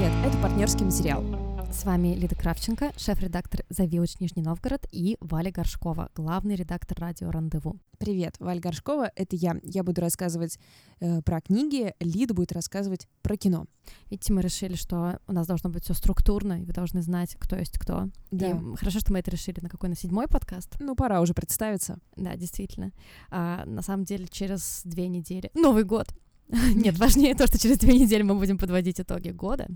Привет, это партнерский материал. С вами Лида Кравченко, шеф-редактор «The Village Нижний Новгород» и Валя Горшкова, главный редактор радио «Рандеву». Привет, Валя Горшкова, это я. Я буду рассказывать э, про книги, Лида будет рассказывать про кино. Видите, мы решили, что у нас должно быть все структурно, и вы должны знать, кто есть кто. Да. И хорошо, что мы это решили. На какой? На седьмой подкаст? Ну, пора уже представиться. Да, действительно. А, на самом деле, через две недели... Новый год! Нет, важнее то, что через две недели мы будем подводить итоги года.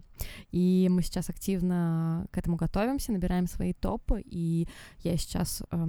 И мы сейчас активно к этому готовимся, набираем свои топы. И я сейчас э,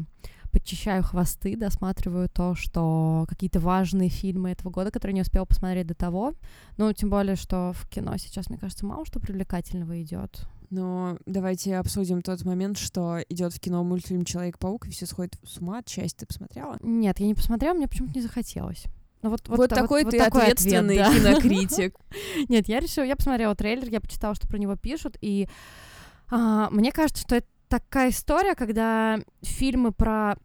подчищаю хвосты, досматриваю то, что какие-то важные фильмы этого года, которые не успела посмотреть до того. Ну, тем более, что в кино сейчас, мне кажется, мало что привлекательного идет. Но давайте обсудим тот момент, что идет в кино мультфильм Человек-паук, и все сходят с ума от счастья. Ты посмотрела? Нет, я не посмотрела, мне почему-то не захотелось. Ну, вот, вот, вот такой вот, ты вот такой ответственный ответ, да. кинокритик. Нет, я решила, я посмотрела трейлер, я почитала, что про него пишут, и а, мне кажется, что это такая история, когда фильмы про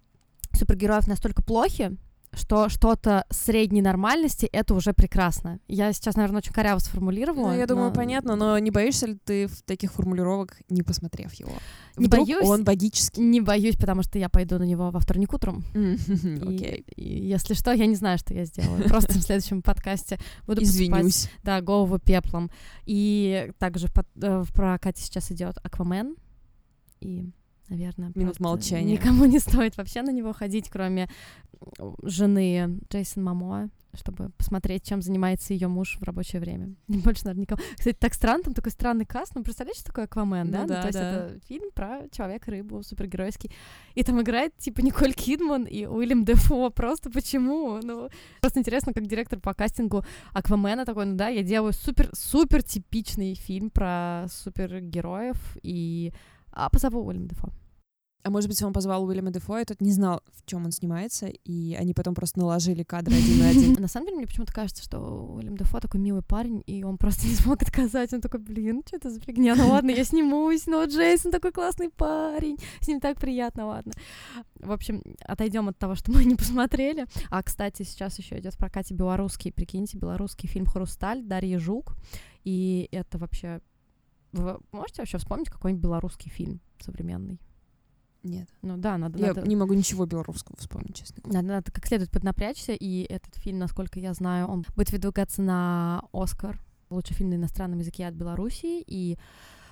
супергероев настолько плохи, что что-то средней нормальности — это уже прекрасно. Я сейчас, наверное, очень коряво сформулировала. Ну, я думаю, но... понятно, но не боишься ли ты в таких формулировок, не посмотрев его? Не Вдруг боюсь. он богический? Не боюсь, потому что я пойду на него во вторник утром. Окей. Если что, я не знаю, что я сделаю. Просто в следующем подкасте буду Извинюсь. да, голову пеплом. И также в, э, в прокате сейчас идет Аквамен. И наверное. Минут молчания. Никому не стоит вообще на него ходить, кроме жены Джейсон Мамоа, чтобы посмотреть, чем занимается ее муж в рабочее время. Больше, наверное, никого. Кстати, так странно, там такой странный каст. Ну, представляешь, что такое Аквамен, ну, да? да? Ну, то есть да. это фильм про человека-рыбу, супергеройский. И там играет, типа, Николь Кидман и Уильям Дефо. Просто почему? Ну, просто интересно, как директор по кастингу Аквамена такой, ну да, я делаю супер-супер типичный фильм про супергероев, и а позову Уильям Дефо. А может быть, он позвал Уильяма Дефо, и тот не знал, в чем он снимается, и они потом просто наложили кадры один на один. На самом деле, мне почему-то кажется, что Уильям Дефо такой милый парень, и он просто не смог отказать. Он такой, блин, что это за фигня? Ну ладно, я снимусь, но Джейсон такой классный парень, с ним так приятно, ладно. В общем, отойдем от того, что мы не посмотрели. А, кстати, сейчас еще идет в прокате белорусский, прикиньте, белорусский фильм «Хрусталь» Дарья Жук, и это вообще... Вы можете вообще вспомнить какой-нибудь белорусский фильм современный? Нет. Ну да, надо... Я надо... не могу ничего белорусского вспомнить, честно говоря. Надо, надо как следует поднапрячься, и этот фильм, насколько я знаю, он будет выдвигаться на Оскар. Лучший фильм на иностранном языке от Белоруссии, и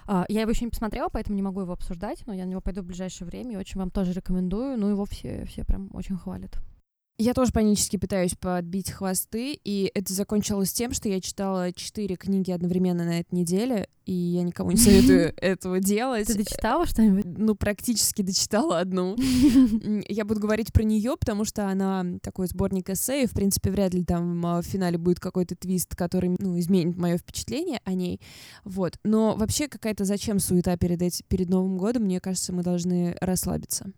Uh, я его еще не посмотрела, поэтому не могу его обсуждать, но я на него пойду в ближайшее время и очень вам тоже рекомендую. Ну, его все, все прям очень хвалят. Я тоже панически пытаюсь подбить хвосты, и это закончилось тем, что я читала четыре книги одновременно на этой неделе, и я никому не советую этого делать. Ты дочитала что-нибудь? Ну, практически дочитала одну. Я буду говорить про нее, потому что она такой сборник эссе, и, в принципе, вряд ли там а, в финале будет какой-то твист, который, ну, изменит мое впечатление о ней. Вот. Но вообще какая-то зачем суета перед, эти, перед Новым годом? Мне кажется, мы должны расслабиться.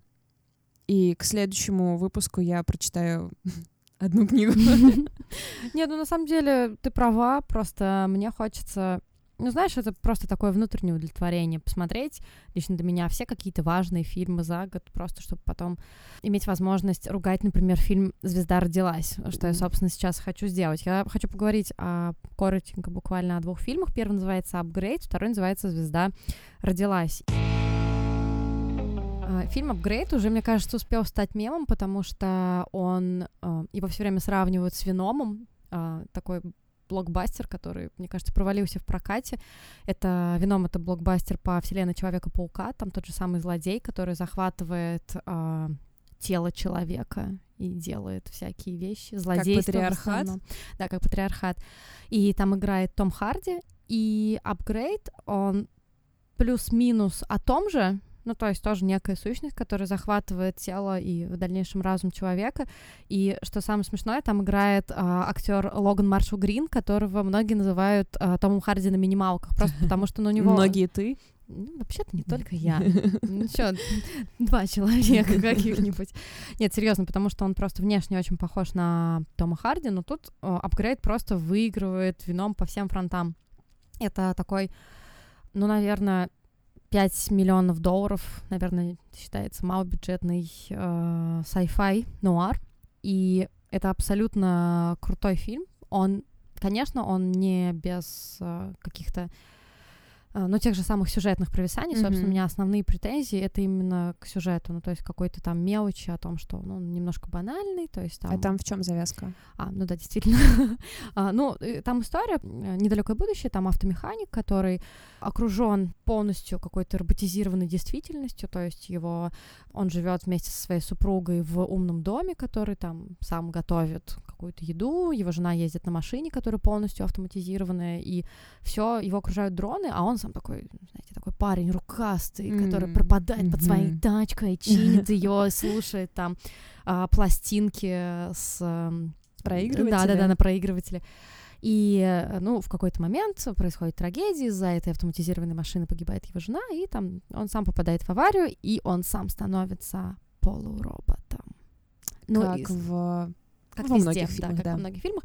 И к следующему выпуску я прочитаю одну книгу. Нет, ну на самом деле ты права, просто мне хочется ну, знаешь, это просто такое внутреннее удовлетворение посмотреть лично для меня все какие-то важные фильмы за год, просто чтобы потом иметь возможность ругать, например, фильм «Звезда родилась», что я, собственно, сейчас хочу сделать. Я хочу поговорить о, коротенько буквально о двух фильмах. Первый называется «Апгрейд», второй называется «Звезда родилась». А, фильм «Апгрейд» уже, мне кажется, успел стать мемом, потому что он... А, его все время сравнивают с «Веномом», а, такой блокбастер, который, мне кажется, провалился в прокате. Это «Веном» — это блокбастер по вселенной Человека-паука, там тот же самый злодей, который захватывает тело человека и делает всякие вещи, злодейство. Как патриархат? Да, как патриархат. И там играет Том Харди, и «Апгрейд», он плюс-минус о том же, ну, то есть тоже некая сущность, которая захватывает тело и в дальнейшем разум человека. И что самое смешное, там играет а, актер Логан Маршал Грин, которого многие называют а, Томом Харди на минималках, просто потому что ну, у него... Многие ты? Ну, вообще-то не только я. Ну что, два человека каких-нибудь. Нет, серьезно, потому что он просто внешне очень похож на Тома Харди, но тут апгрейд просто выигрывает вином по всем фронтам. Это такой, ну, наверное, 5 миллионов долларов, наверное, считается малобюджетный э, sci-fi нуар. И это абсолютно крутой фильм. Он, конечно, он не без э, каких-то а, ну, тех же самых сюжетных провисаний, mm-hmm. собственно, у меня основные претензии это именно к сюжету, ну, то есть какой-то там мелочи о том, что, ну, немножко банальный, то есть там... А там в чем завязка? А, ну да, действительно. а, ну, там история, э, недалекое будущее, там автомеханик, который окружен полностью какой-то роботизированной действительностью, то есть его, он живет вместе со своей супругой в умном доме, который там сам готовит какую-то еду, его жена ездит на машине, которая полностью автоматизированная, и все, его окружают дроны, а он сам такой, знаете, такой парень рукастый, mm-hmm. который пропадает mm-hmm. под своей тачкой, чинит ее, слушает там а, пластинки с проигрывателя. Да, да, да, на проигрывателе. И, э, ну, в какой-то момент происходит трагедия, из-за этой автоматизированной машины погибает его жена, и там он сам попадает в аварию, и он сам становится полуроботом. Ну, как и... в как во везде, многих фильмах, да, как да. во многих фильмах.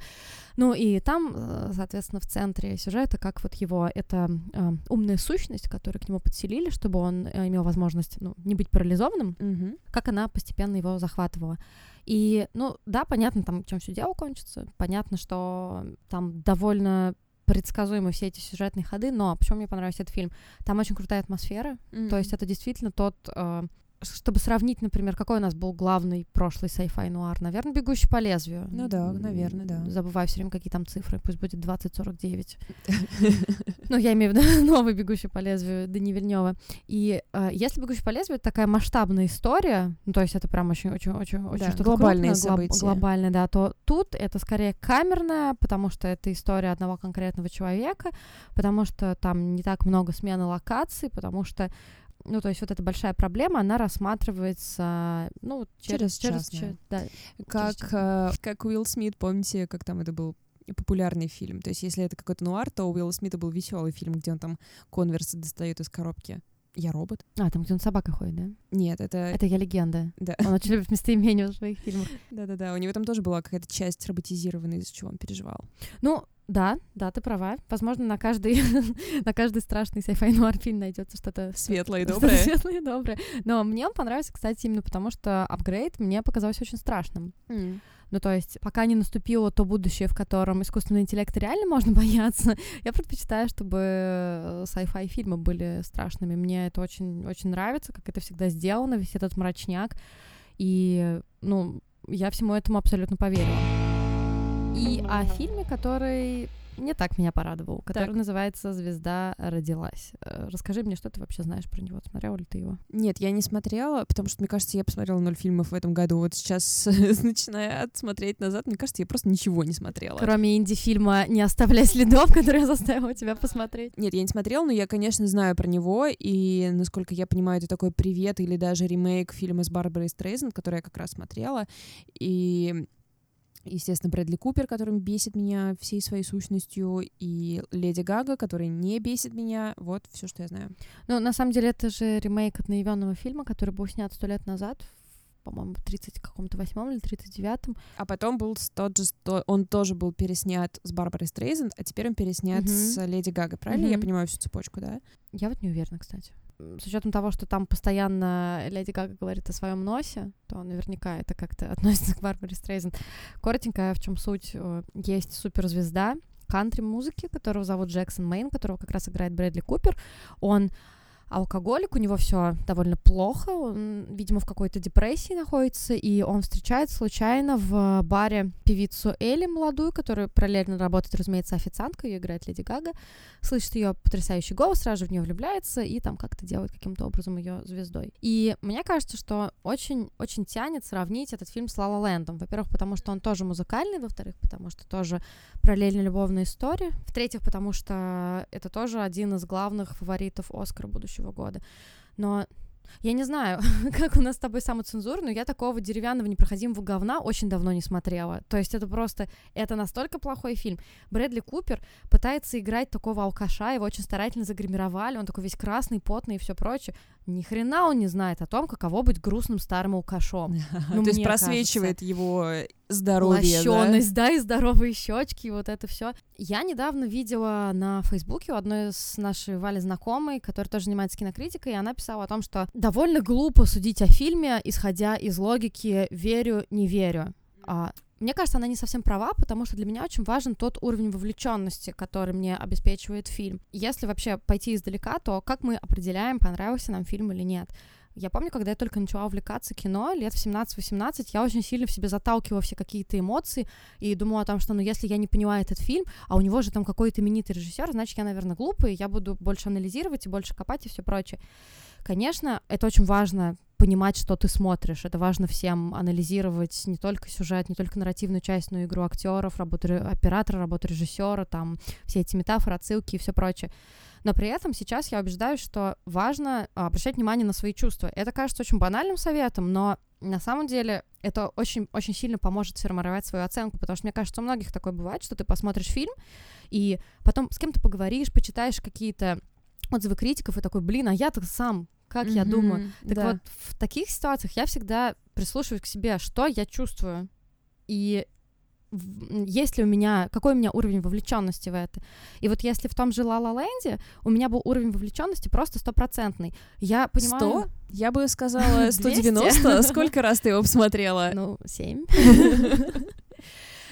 Ну и там, э, соответственно, в центре сюжета, как вот его эта э, умная сущность, которую к нему подселили, чтобы он э, имел возможность ну, не быть парализованным, угу. как она постепенно его захватывала. И, ну, да, понятно, там, чем все дело кончится. Понятно, что там довольно предсказуемы все эти сюжетные ходы, но почему мне понравился этот фильм? Там очень крутая атмосфера, mm-hmm. то есть это действительно тот э, чтобы сравнить, например, какой у нас был главный прошлый sci-fi нуар, наверное, «Бегущий по лезвию». Ну да, наверное, да. Забываю все время, какие там цифры, пусть будет 2049. Ну, я имею в виду новый «Бегущий по лезвию» Дани Вильнева. И э, если «Бегущий по лезвию» — это такая масштабная история, ну, то есть это прям очень-очень-очень да, что глобальные крупное, события. глобальное, да, то тут это скорее камерное, потому что это история одного конкретного человека, потому что там не так много смены локаций, потому что ну, то есть вот эта большая проблема, она рассматривается, ну, через... Через, через, через да, как, через... Э, как Уилл Смит, помните, как там это был популярный фильм. То есть, если это какой-то нуар, то у Уилла Смита был веселый фильм, где он там конверсы достает из коробки. Я робот. А, там, где он собака ходит, да? Нет, это... Это я легенда. Да. Он очень любит местоимения в своих фильмах. Да-да-да, у него там тоже была какая-то часть роботизированная, из-за чего он переживал. Ну, да, да, ты права. Возможно, на каждый, на каждый страшный sci-fi нуар фильм найдется что-то светлое и доброе. Светлое и доброе. Но мне он понравился, кстати, именно потому, что апгрейд мне показался очень страшным. Mm. Ну, то есть, пока не наступило то будущее, в котором искусственный интеллект реально можно бояться, я предпочитаю, чтобы sci-fi фильмы были страшными. Мне это очень, очень нравится, как это всегда сделано, весь этот мрачняк. И, ну, я всему этому абсолютно поверила и о фильме, который не так меня порадовал, который так. называется «Звезда родилась». Э, расскажи мне, что ты вообще знаешь про него? Смотрела ли ты его? Нет, я не смотрела, потому что, мне кажется, я посмотрела ноль фильмов в этом году. Вот сейчас, начиная смотреть назад, мне кажется, я просто ничего не смотрела. Кроме инди-фильма «Не оставляй следов», который я заставила тебя посмотреть. Нет, я не смотрела, но я, конечно, знаю про него, и, насколько я понимаю, это такой привет или даже ремейк фильма с Барбарой Стрейзен, который я как раз смотрела, и естественно, Брэдли Купер, который бесит меня всей своей сущностью, и Леди Гага, который не бесит меня. Вот все, что я знаю. Ну, на самом деле, это же ремейк одноименного фильма, который был снят сто лет назад, по-моему, в 30 каком-то восьмом или 39-м. А потом был тот же, он тоже был переснят с Барбарой Стрейзен, а теперь он переснят mm-hmm. с Леди Гагой, правильно? Mm-hmm. Я понимаю всю цепочку, да? Я вот не уверена, кстати с учетом того, что там постоянно Леди Гага говорит о своем носе, то наверняка это как-то относится к Барбаре Стрейзен. Коротенько, в чем суть? Э, есть суперзвезда кантри-музыки, которого зовут Джексон Мейн, которого как раз играет Брэдли Купер. Он алкоголик, у него все довольно плохо, он, видимо, в какой-то депрессии находится, и он встречает случайно в баре певицу Элли молодую, которая параллельно работает, разумеется, официанткой, ее играет Леди Гага, слышит ее потрясающий голос, сразу в нее влюбляется и там как-то делает каким-то образом ее звездой. И мне кажется, что очень-очень тянет сравнить этот фильм с Ла Лэндом. Во-первых, потому что он тоже музыкальный, во-вторых, потому что тоже параллельно любовная история, в-третьих, потому что это тоже один из главных фаворитов Оскара будущего следующего года. Но я не знаю, как у нас с тобой самоцензура, но я такого деревянного непроходимого говна очень давно не смотрела. То есть это просто, это настолько плохой фильм. Брэдли Купер пытается играть такого алкаша, его очень старательно загримировали, он такой весь красный, потный и все прочее. Ни хрена он не знает о том, каково быть грустным старым алкашом. Ну, То есть просвечивает его здоровье, Лощеность, да? да, и здоровые щечки, вот это все. Я недавно видела на Фейсбуке у одной из нашей Вали знакомой, которая тоже занимается кинокритикой, и она писала о том, что довольно глупо судить о фильме, исходя из логики «верю, не верю». А, мне кажется, она не совсем права, потому что для меня очень важен тот уровень вовлеченности, который мне обеспечивает фильм. Если вообще пойти издалека, то как мы определяем, понравился нам фильм или нет? Я помню, когда я только начала увлекаться кино, лет в 17-18, я очень сильно в себе заталкивала все какие-то эмоции и думала о том, что, ну, если я не понимаю этот фильм, а у него же там какой-то именитый режиссер, значит, я, наверное, глупый, я буду больше анализировать и больше копать и все прочее. Конечно, это очень важно понимать, что ты смотришь. Это важно всем анализировать не только сюжет, не только нарративную часть, но и игру актеров, работу оператора, работу режиссера, там все эти метафоры, отсылки и все прочее. Но при этом сейчас я убеждаюсь, что важно а, обращать внимание на свои чувства. Это кажется очень банальным советом, но на самом деле это очень, очень сильно поможет сформировать свою оценку, потому что мне кажется, у многих такое бывает, что ты посмотришь фильм, и потом с кем-то поговоришь, почитаешь какие-то отзывы критиков и такой, блин, а я-то сам как mm-hmm, я думаю. Так да. вот, в таких ситуациях я всегда прислушиваюсь к себе, что я чувствую. И есть ли у меня, какой у меня уровень вовлеченности в это. И вот если в том же Ла Ла Ленде у меня был уровень вовлеченности просто стопроцентный. Я понимаю... 100? Я бы сказала 190. Сколько раз ты его посмотрела? Ну, 7.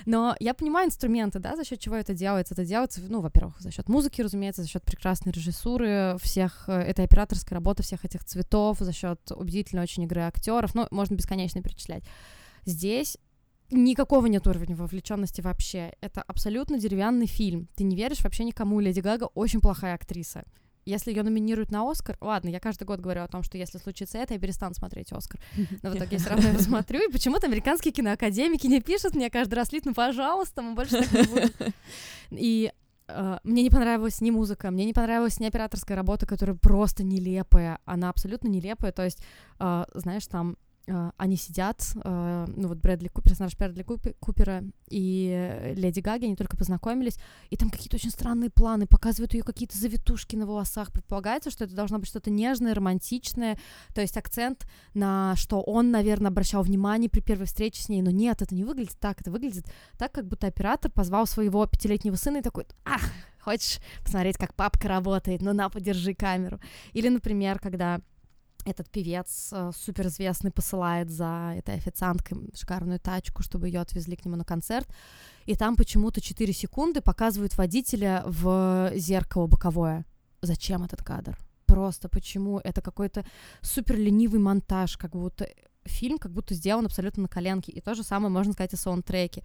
Но я понимаю инструменты, да, за счет чего это делается. Это делается, ну, во-первых, за счет музыки, разумеется, за счет прекрасной режиссуры всех э, этой операторской работы всех этих цветов, за счет убедительной очень игры актеров. Ну, можно бесконечно перечислять. Здесь никакого нет уровня вовлеченности вообще. Это абсолютно деревянный фильм. Ты не веришь вообще никому. Леди Гага очень плохая актриса. Если ее номинируют на Оскар, ладно, я каждый год говорю о том, что если случится это, я перестану смотреть Оскар. Но в итоге я все равно его смотрю, и почему-то американские киноакадемики не пишут мне каждый раз, Лид, ну пожалуйста, мы больше так не будем. И Uh, мне не понравилась ни музыка, мне не понравилась ни операторская работа, которая просто нелепая, она абсолютно нелепая, то есть, uh, знаешь, там они сидят, uh, ну вот Брэдли Купер, персонаж Брэдли Купера и Леди Гаги, они только познакомились, и там какие-то очень странные планы, показывают ее какие-то завитушки на волосах, предполагается, что это должно быть что-то нежное, романтичное, то есть акцент на что он, наверное, обращал внимание при первой встрече с ней, но нет, это не выглядит так, это выглядит так, как будто оператор позвал своего пятилетнего сына и такой, ах, хочешь посмотреть, как папка работает, ну на, подержи камеру. Или, например, когда этот певец э, суперизвестный посылает за этой официанткой шикарную тачку, чтобы ее отвезли к нему на концерт. И там почему-то 4 секунды показывают водителя в зеркало боковое. Зачем этот кадр? Просто почему? Это какой-то супер ленивый монтаж, как будто фильм как будто сделан абсолютно на коленке. И то же самое можно сказать о саундтреке.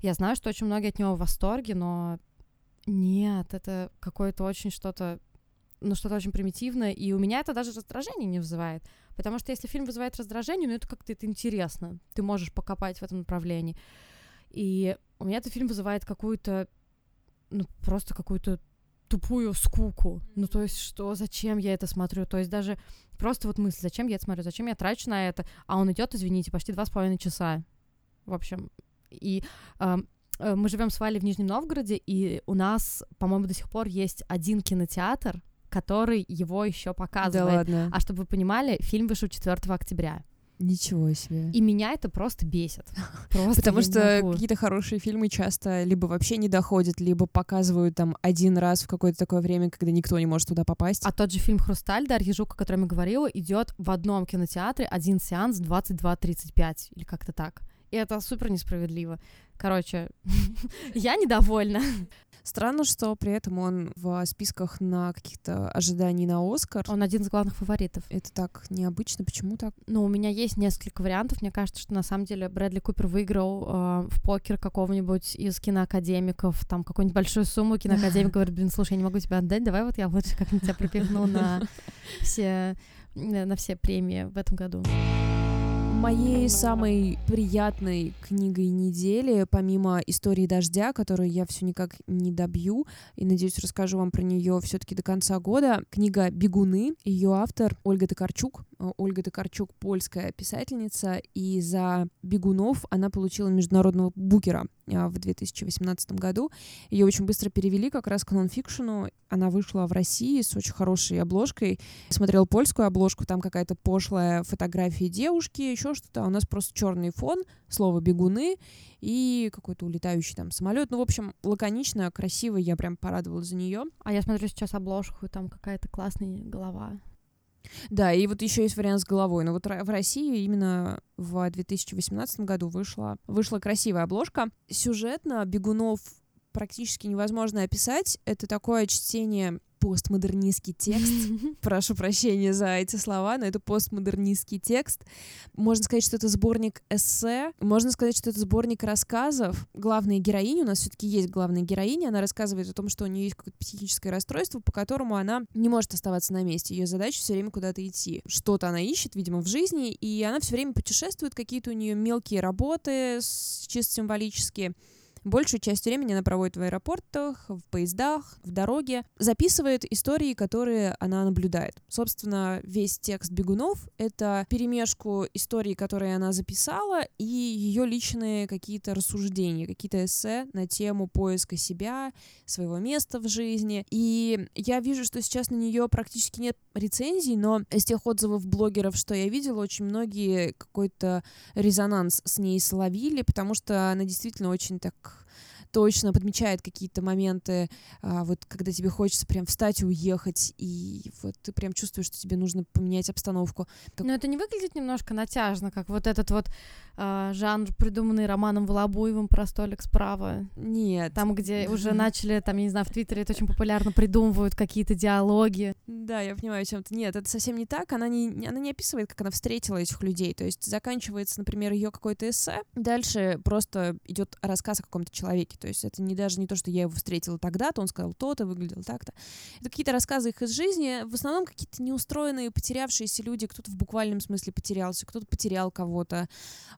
Я знаю, что очень многие от него в восторге, но нет, это какое-то очень что-то ну, что-то очень примитивное, и у меня это даже раздражение не вызывает. Потому что если фильм вызывает раздражение, ну, это как-то это интересно. Ты можешь покопать в этом направлении. И у меня этот фильм вызывает какую-то, ну, просто какую-то тупую скуку. Ну, то есть, что, зачем я это смотрю? То есть, даже просто вот мысль, зачем я это смотрю, зачем я трачу на это? А он идет, извините, почти два с половиной часа. В общем, и э, мы живем с Валей в Нижнем Новгороде, и у нас, по-моему, до сих пор есть один кинотеатр, который его еще показывает. Да ладно. А чтобы вы понимали, фильм вышел 4 октября. Ничего себе. И меня это просто бесит. Просто Потому что какие-то хорошие фильмы часто либо вообще не доходят, либо показывают там один раз в какое-то такое время, когда никто не может туда попасть. А тот же фильм «Хрусталь» Дарьи Жук, о котором я говорила, идет в одном кинотеатре один сеанс 22.35 или как-то так. И это супер несправедливо. Короче, я недовольна. Странно, что при этом он в списках на каких-то ожиданий на Оскар. Он один из главных фаворитов. Это так необычно. Почему так? Ну, у меня есть несколько вариантов. Мне кажется, что на самом деле Брэдли Купер выиграл э, в покер какого-нибудь из киноакадемиков, там какую-нибудь большую сумму. Киноакадемик говорит, блин, слушай, я не могу тебя отдать, давай вот я лучше как-нибудь тебя пропихну на все на все премии в этом году. Моей самой приятной книгой недели, помимо истории дождя, которую я все никак не добью, и надеюсь, расскажу вам про нее все-таки до конца года, книга Бегуны. Ее автор Ольга Токарчук. Э, Ольга Токарчук польская писательница, и за бегунов она получила международного букера а, в 2018 году. Ее очень быстро перевели как раз к нонфикшену. Она вышла в России с очень хорошей обложкой. Смотрел польскую обложку, там какая-то пошлая фотография девушки, еще что-то. А у нас просто черный фон, слово «бегуны» и какой-то улетающий там самолет. Ну, в общем, лаконично, красиво, я прям порадовалась за нее. А я смотрю сейчас обложку, и там какая-то классная голова Да, и вот еще есть вариант с головой. Но вот в России именно в 2018 году вышла, вышла красивая обложка. Сюжетно бегунов практически невозможно описать. Это такое чтение постмодернистский текст. Прошу прощения за эти слова, но это постмодернистский текст. Можно сказать, что это сборник эссе, можно сказать, что это сборник рассказов. Главная героиня, у нас все-таки есть главная героиня, она рассказывает о том, что у нее есть какое-то психическое расстройство, по которому она не может оставаться на месте. Ее задача все время куда-то идти. Что-то она ищет, видимо, в жизни, и она все время путешествует, какие-то у нее мелкие работы, чисто символические. Большую часть времени она проводит в аэропортах, в поездах, в дороге, записывает истории, которые она наблюдает. Собственно, весь текст «Бегунов» — это перемешку историй, которые она записала, и ее личные какие-то рассуждения, какие-то эссе на тему поиска себя, своего места в жизни. И я вижу, что сейчас на нее практически нет рецензий, но из тех отзывов блогеров, что я видела, очень многие какой-то резонанс с ней словили, потому что она действительно очень так точно подмечает какие-то моменты, а, вот когда тебе хочется прям встать и уехать, и вот ты прям чувствуешь, что тебе нужно поменять обстановку. Но это не выглядит немножко натяжно, как вот этот вот а, жанр, придуманный Романом Волобуевым про столик справа? Нет. Там, где уже начали, там, я не знаю, в Твиттере это очень популярно, придумывают какие-то диалоги. Да, я понимаю, о чем то Нет, это совсем не так. Она не, она не описывает, как она встретила этих людей. То есть заканчивается, например, ее какой-то эссе, дальше просто идет рассказ о каком-то человеке. То есть это не даже не то, что я его встретила тогда-то, он сказал то-то, выглядел так-то. Это какие-то рассказы их из жизни, в основном какие-то неустроенные, потерявшиеся люди, кто-то в буквальном смысле потерялся, кто-то потерял кого-то,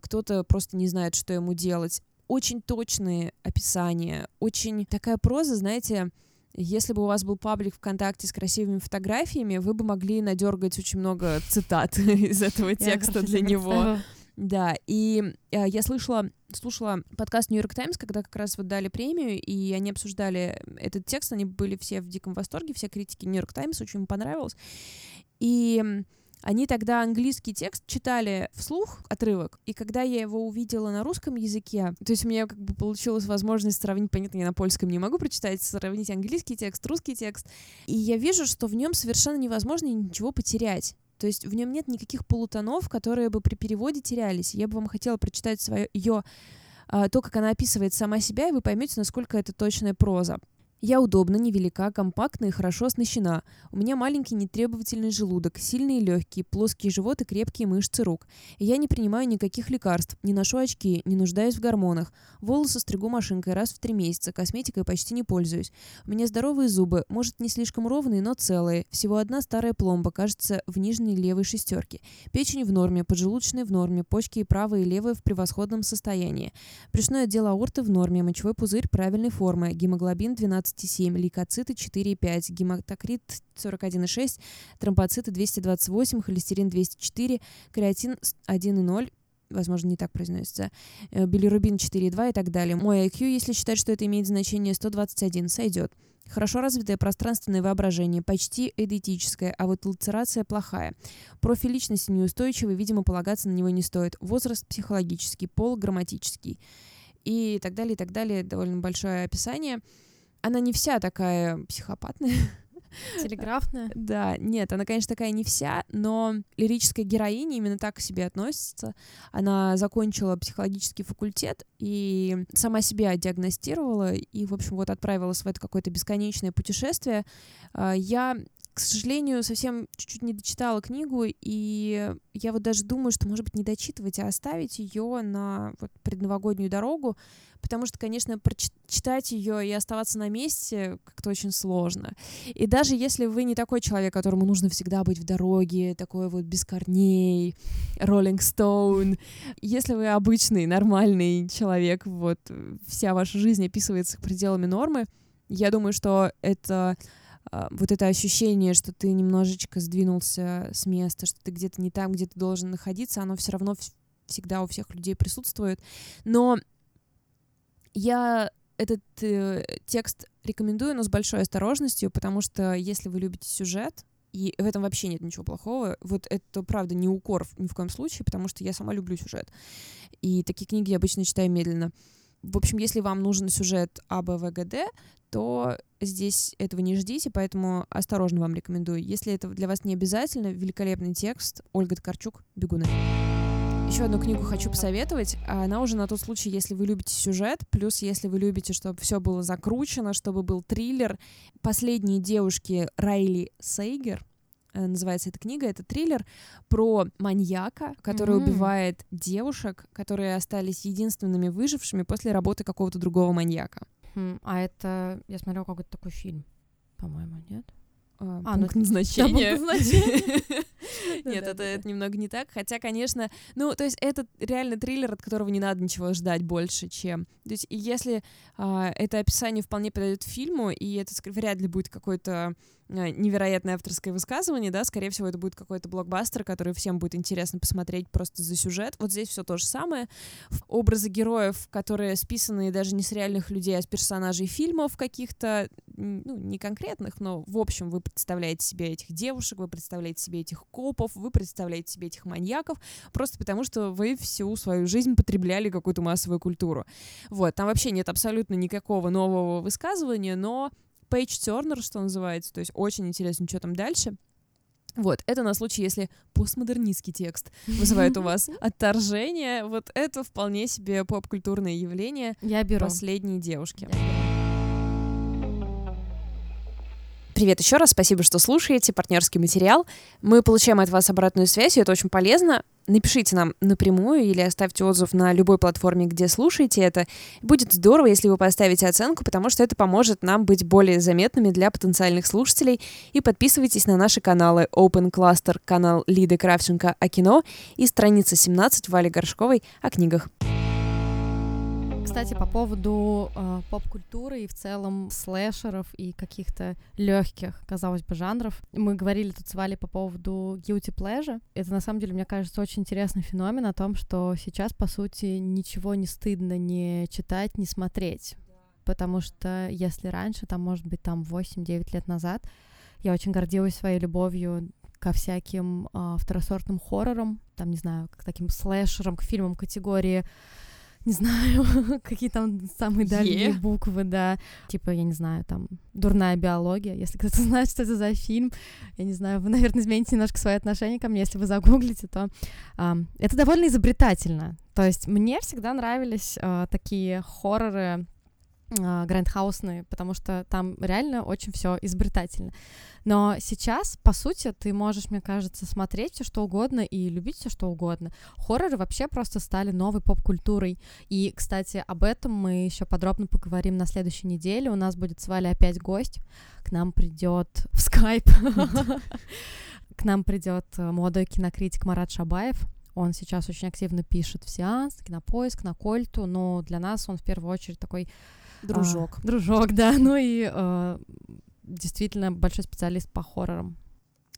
кто-то просто не знает, что ему делать. Очень точные описания, очень такая проза, знаете, если бы у вас был паблик ВКонтакте с красивыми фотографиями, вы бы могли надергать очень много цитат из этого текста для него. Да, и э, я слышала, слушала подкаст Нью-Йорк Таймс, когда как раз вот дали премию, и они обсуждали этот текст, они были все в диком восторге, все критики Нью-Йорк Таймс, очень им понравилось. И они тогда английский текст читали вслух, отрывок, и когда я его увидела на русском языке, то есть у меня как бы получилась возможность сравнить, понятно, я на польском не могу прочитать, сравнить английский текст, русский текст, и я вижу, что в нем совершенно невозможно ничего потерять. То есть в нем нет никаких полутонов, которые бы при переводе терялись. Я бы вам хотела прочитать свое ее а, то, как она описывает сама себя, и вы поймете, насколько это точная проза. Я удобна, невелика, компактна и хорошо оснащена. У меня маленький нетребовательный желудок, сильные легкие, плоский живот и крепкие мышцы рук. Я не принимаю никаких лекарств, не ношу очки, не нуждаюсь в гормонах. Волосы стригу машинкой раз в три месяца, косметикой почти не пользуюсь. У меня здоровые зубы, может не слишком ровные, но целые. Всего одна старая пломба, кажется, в нижней левой шестерке. Печень в норме, поджелудочная в норме, почки и правая и левая в превосходном состоянии. Брюшное отдел аорты в норме, мочевой пузырь правильной формы, гемоглобин 12 15,7, лейкоциты 4,5, гематокрит 41,6, тромбоциты 228, холестерин 204, креатин 1,0, возможно, не так произносится, э, билирубин 4,2 и так далее. Мой IQ, если считать, что это имеет значение 121, сойдет. Хорошо развитое пространственное воображение, почти эдетическое, а вот лацерация плохая. Профиль личности неустойчивый, видимо, полагаться на него не стоит. Возраст психологический, пол грамматический. И так далее, и так далее. Довольно большое описание она не вся такая психопатная. Телеграфная? Да, нет, она, конечно, такая не вся, но лирическая героиня именно так к себе относится. Она закончила психологический факультет и сама себя диагностировала и, в общем, вот отправилась в это какое-то бесконечное путешествие. А, я к сожалению, совсем чуть-чуть не дочитала книгу, и я вот даже думаю, что, может быть, не дочитывать, а оставить ее на вот предновогоднюю дорогу, потому что, конечно, прочитать ее и оставаться на месте как-то очень сложно. И даже если вы не такой человек, которому нужно всегда быть в дороге, такой вот без корней, Rolling Stone, если вы обычный, нормальный человек, вот вся ваша жизнь описывается пределами нормы, я думаю, что это вот это ощущение, что ты немножечко сдвинулся с места, что ты где-то не там, где ты должен находиться, оно все равно всегда у всех людей присутствует. Но я этот э, текст рекомендую, но с большой осторожностью, потому что если вы любите сюжет, и в этом вообще нет ничего плохого. Вот это, правда, не укор ни в коем случае, потому что я сама люблю сюжет. И такие книги я обычно читаю медленно. В общем, если вам нужен сюжет АБВГД, то здесь этого не ждите, поэтому осторожно вам рекомендую. Если это для вас не обязательно, великолепный текст Ольга Ткачук «Бегуны». Еще одну книгу хочу посоветовать. Она уже на тот случай, если вы любите сюжет, плюс если вы любите, чтобы все было закручено, чтобы был триллер. «Последние девушки» Райли Сейгер называется эта книга. Это триллер про маньяка, который mm-hmm. убивает девушек, которые остались единственными выжившими после работы какого-то другого маньяка. Хм, а это, я смотрела какой-то такой фильм, по-моему, нет? А, а, пункт ну, назначения. Да, назначения. Нет, это, это немного не так. Хотя, конечно, ну, то есть это реально триллер, от которого не надо ничего ждать больше, чем... То есть если а, это описание вполне подойдет фильму, и это вряд ли будет какой-то невероятное авторское высказывание, да, скорее всего, это будет какой-то блокбастер, который всем будет интересно посмотреть просто за сюжет. Вот здесь все то же самое. Образы героев, которые списаны даже не с реальных людей, а с персонажей фильмов каких-то, ну, не конкретных, но, в общем, вы представляете себе этих девушек, вы представляете себе этих копов, вы представляете себе этих маньяков, просто потому что вы всю свою жизнь потребляли какую-то массовую культуру. Вот, там вообще нет абсолютно никакого нового высказывания, но Пейдж Тернер, что называется, то есть очень интересно, что там дальше. Вот, это на случай, если постмодернистский текст вызывает у вас отторжение. Вот это вполне себе поп-культурное явление. Я беру. Последние девушки. Привет еще раз, спасибо, что слушаете партнерский материал. Мы получаем от вас обратную связь, и это очень полезно. Напишите нам напрямую или оставьте отзыв на любой платформе, где слушаете это. Будет здорово, если вы поставите оценку, потому что это поможет нам быть более заметными для потенциальных слушателей. И подписывайтесь на наши каналы Open Cluster, канал Лиды Кравченко о кино и страница 17 Вали Горшковой о книгах. Кстати, по поводу э, поп-культуры и в целом слэшеров и каких-то легких, казалось бы, жанров, мы говорили тут с Валей по поводу guilty pleasure. Это на самом деле, мне кажется, очень интересный феномен о том, что сейчас, по сути, ничего не стыдно не читать, не смотреть. Потому что если раньше, там, может быть, там 8-9 лет назад, я очень гордилась своей любовью ко всяким э, второсортным хоррорам, там, не знаю, к таким слэшерам, к фильмам категории не знаю, какие там самые дальние yeah. буквы, да, типа, я не знаю, там, дурная биология, если кто-то знает, что это за фильм, я не знаю, вы, наверное, измените немножко свои отношения ко мне, если вы загуглите, то а, это довольно изобретательно, то есть мне всегда нравились а, такие хорроры, грандхаусные, потому что там реально очень все изобретательно. Но сейчас, по сути, ты можешь, мне кажется, смотреть все что угодно и любить все что угодно. Хорроры вообще просто стали новой поп-культурой. И, кстати, об этом мы еще подробно поговорим на следующей неделе. У нас будет с Валей опять гость. К нам придет в скайп. К нам придет э, молодой кинокритик Марат Шабаев. Он сейчас очень активно пишет в сеанс, кинопоиск, на Кольту, но для нас он в первую очередь такой Дружок. А, дружок, да. Ну и э, действительно большой специалист по хоррорам.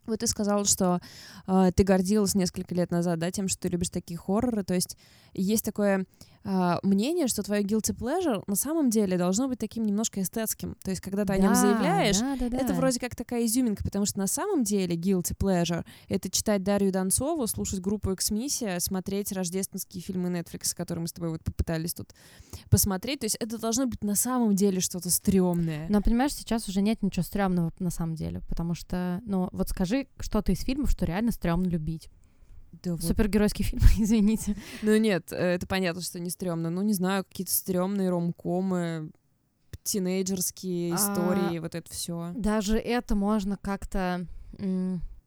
Вот ты сказала, что э, ты гордилась несколько лет назад, да, тем, что ты любишь такие хорроры. То есть есть такое э, мнение, что твое guilty pleasure на самом деле должно быть таким немножко эстетским. То есть, когда ты да, о нем заявляешь, да, да, да. это вроде как такая изюминка, потому что на самом деле guilty pleasure — это читать Дарью Донцову, слушать группу X-Missия, смотреть рождественские фильмы Netflix, которые мы с тобой вот попытались тут посмотреть. То есть это должно быть на самом деле что-то стрёмное. Но, понимаешь, сейчас уже нет ничего стрёмного на самом деле, потому что, ну, вот скажи что-то из фильмов, что реально стрёмно любить. Да вот. Супергеройский фильм, извините. Ну нет, э, это понятно, что не стрёмно. Ну, не знаю, какие-то стрёмные ромкомы, тинейджерские а, истории, вот это все. Даже это можно как-то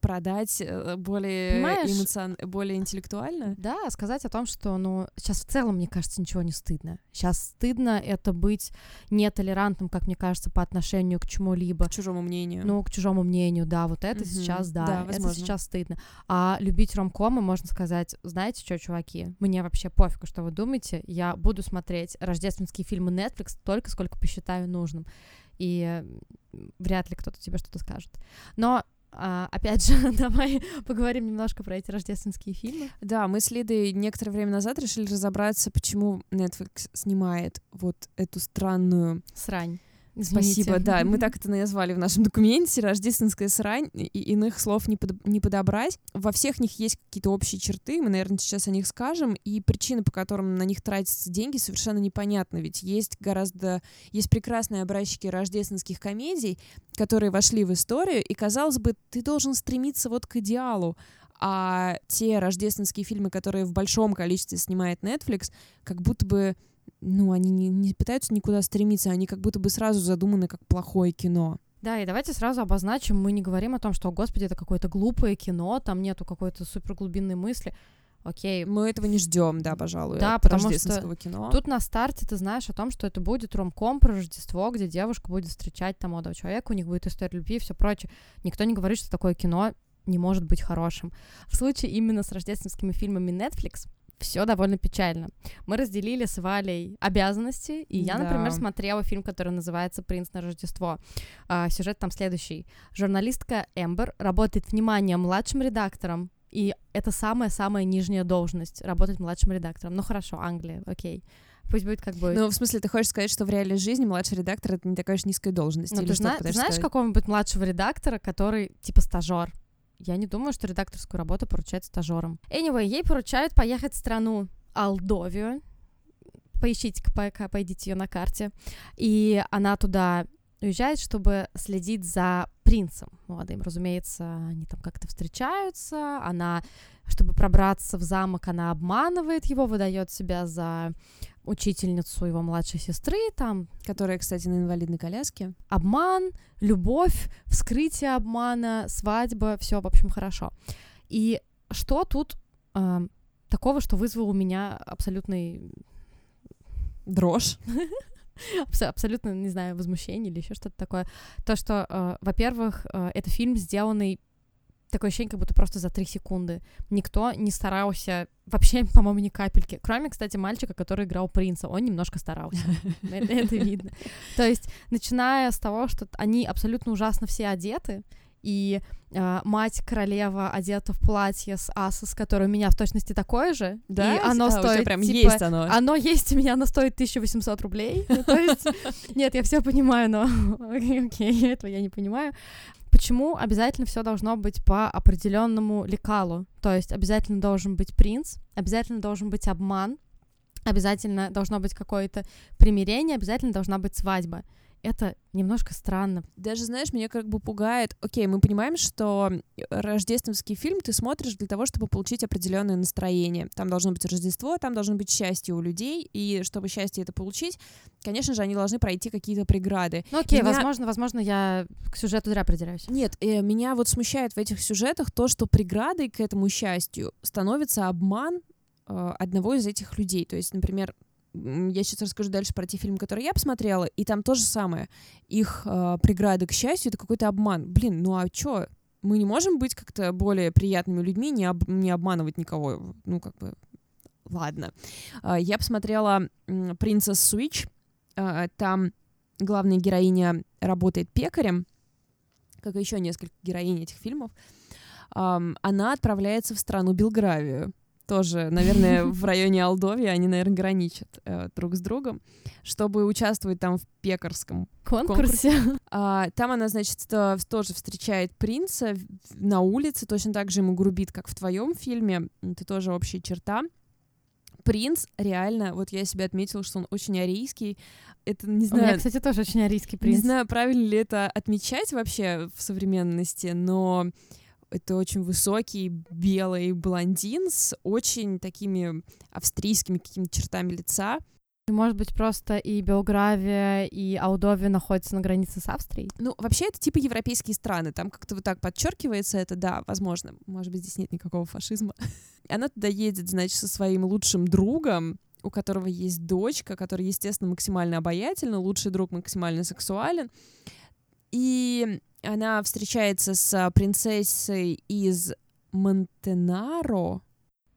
продать э, более эмоцион... более интеллектуально. Да, сказать о том, что, ну, сейчас в целом, мне кажется, ничего не стыдно. Сейчас стыдно это быть нетолерантным, как мне кажется, по отношению к чему-либо. К чужому мнению. Ну, к чужому мнению, да, вот это угу. сейчас, да, да это сейчас стыдно. А любить ромкомы, можно сказать, знаете что, чуваки, мне вообще пофигу, что вы думаете, я буду смотреть рождественские фильмы Netflix только сколько посчитаю нужным и вряд ли кто-то тебе что-то скажет. Но а, опять же, давай поговорим немножко про эти рождественские фильмы. Да, мы с Лидой некоторое время назад решили разобраться, почему Netflix снимает вот эту странную... Срань. Извините. Спасибо, да, мы так это назвали в нашем документе, рождественская срань, и иных слов не, под, не подобрать. Во всех них есть какие-то общие черты, мы, наверное, сейчас о них скажем, и причины, по которым на них тратятся деньги, совершенно непонятны, ведь есть гораздо, есть прекрасные образчики рождественских комедий, которые вошли в историю, и, казалось бы, ты должен стремиться вот к идеалу, а те рождественские фильмы, которые в большом количестве снимает Netflix, как будто бы ну, они не, не пытаются никуда стремиться, они как будто бы сразу задуманы как плохое кино. Да, и давайте сразу обозначим, мы не говорим о том, что, о, господи, это какое-то глупое кино, там нету какой-то суперглубинной мысли. Окей. Мы этого не ждем, да, пожалуй, да, от потому что кино. Тут на старте ты знаешь о том, что это будет ромком про Рождество, где девушка будет встречать там молодого человека, у них будет история любви и все прочее. Никто не говорит, что такое кино не может быть хорошим. В случае именно с рождественскими фильмами Netflix все довольно печально. Мы разделили с Валей обязанности, и я, Да. например, смотрела фильм, который называется «Принц на Рождество». А, сюжет там следующий. Журналистка Эмбер работает, внимание, младшим редактором, и это самая-самая нижняя должность — работать младшим редактором. Ну хорошо, Англия, окей. Пусть будет как бы... Ну, в смысле, ты хочешь сказать, что в реальной жизни младший редактор — это не такая уж низкая должность? Ну, ты, зна- ты знаешь сказать? какого-нибудь младшего редактора, который типа стажер? Я не думаю, что редакторскую работу поручают стажерам. Anyway, ей поручают поехать в страну Алдовию. Поищите-ка, пока пойдите ее на карте. И она туда уезжает, чтобы следить за принцем молодым. Разумеется, они там как-то встречаются. Она, чтобы пробраться в замок, она обманывает его, выдает себя за учительницу его младшей сестры, там Которая, кстати, на инвалидной коляске. обман, любовь, вскрытие обмана, свадьба, все, в общем, хорошо. И что тут а, такого, что вызвало у меня абсолютный, Дрожь. абс- абсолютно, не знаю, возмущение или еще что-то такое. То, что, э, во-первых, э, это фильм, сделанный такое ощущение, как будто просто за три секунды. Никто не старался, вообще, по-моему, ни капельки. Кроме, кстати, мальчика, который играл принца. Он немножко старался. Это видно. То есть, начиная с того, что они абсолютно ужасно все одеты, и а, мать королева одета в платье с Асос, которое у меня в точности такое же, Да? и оно А, стоит прям типа, есть оно. оно есть у меня, оно стоит 1800 рублей. Ну, То есть, нет, я все понимаю, но окей, этого я не понимаю. Почему обязательно все должно быть по определенному лекалу? То есть обязательно должен быть принц, обязательно должен быть обман, обязательно должно быть какое-то примирение, обязательно должна быть свадьба. Это немножко странно. Даже, знаешь, меня как бы пугает. Окей, мы понимаем, что рождественский фильм ты смотришь для того, чтобы получить определенное настроение. Там должно быть Рождество, там должно быть счастье у людей, и чтобы счастье это получить, конечно же, они должны пройти какие-то преграды. Ну окей, Меня- возможно, возможно, я к сюжету зря придираюсь. Нет, э, меня вот смущает в этих сюжетах то, что преградой к этому счастью становится обман э, одного из этих людей. То есть, например, я сейчас расскажу дальше про те фильмы, которые я посмотрела, и там то же самое. Их э, преграды к счастью — это какой-то обман. Блин, ну а чё? Мы не можем быть как-то более приятными людьми, не, об- не обманывать никого. Ну, как бы, ладно. А, Я посмотрела «Принцесс Switch». А, Там главная героиня работает пекарем, как и еще несколько героинь этих фильмов. Ам, Она отправляется в страну Белгравию. Тоже, наверное, в районе Алдовии они, наверное, граничат э, друг с другом, чтобы участвовать там в пекарском Конкурсе. а, там она, значит, sto- тоже встречает принца на улице, точно так же ему грубит, как в твоем фильме. Это тоже общая черта. Принц реально, вот я себе отметила, что он очень арийский. Это не У меня, знаю, кстати, тоже очень арийский не принц. знаю, правильно ли это отмечать вообще в современности, но это очень высокий белый блондин с очень такими австрийскими какими-то чертами лица. Может быть, просто и Белгравия, и Алдовия находятся на границе с Австрией? Ну, вообще, это типа европейские страны. Там как-то вот так подчеркивается это, да, возможно. Может быть, здесь нет никакого фашизма. Она туда едет, значит, со своим лучшим другом, у которого есть дочка, который, естественно, максимально обаятельна, лучший друг максимально сексуален. И она встречается с принцессой из Монтенаро.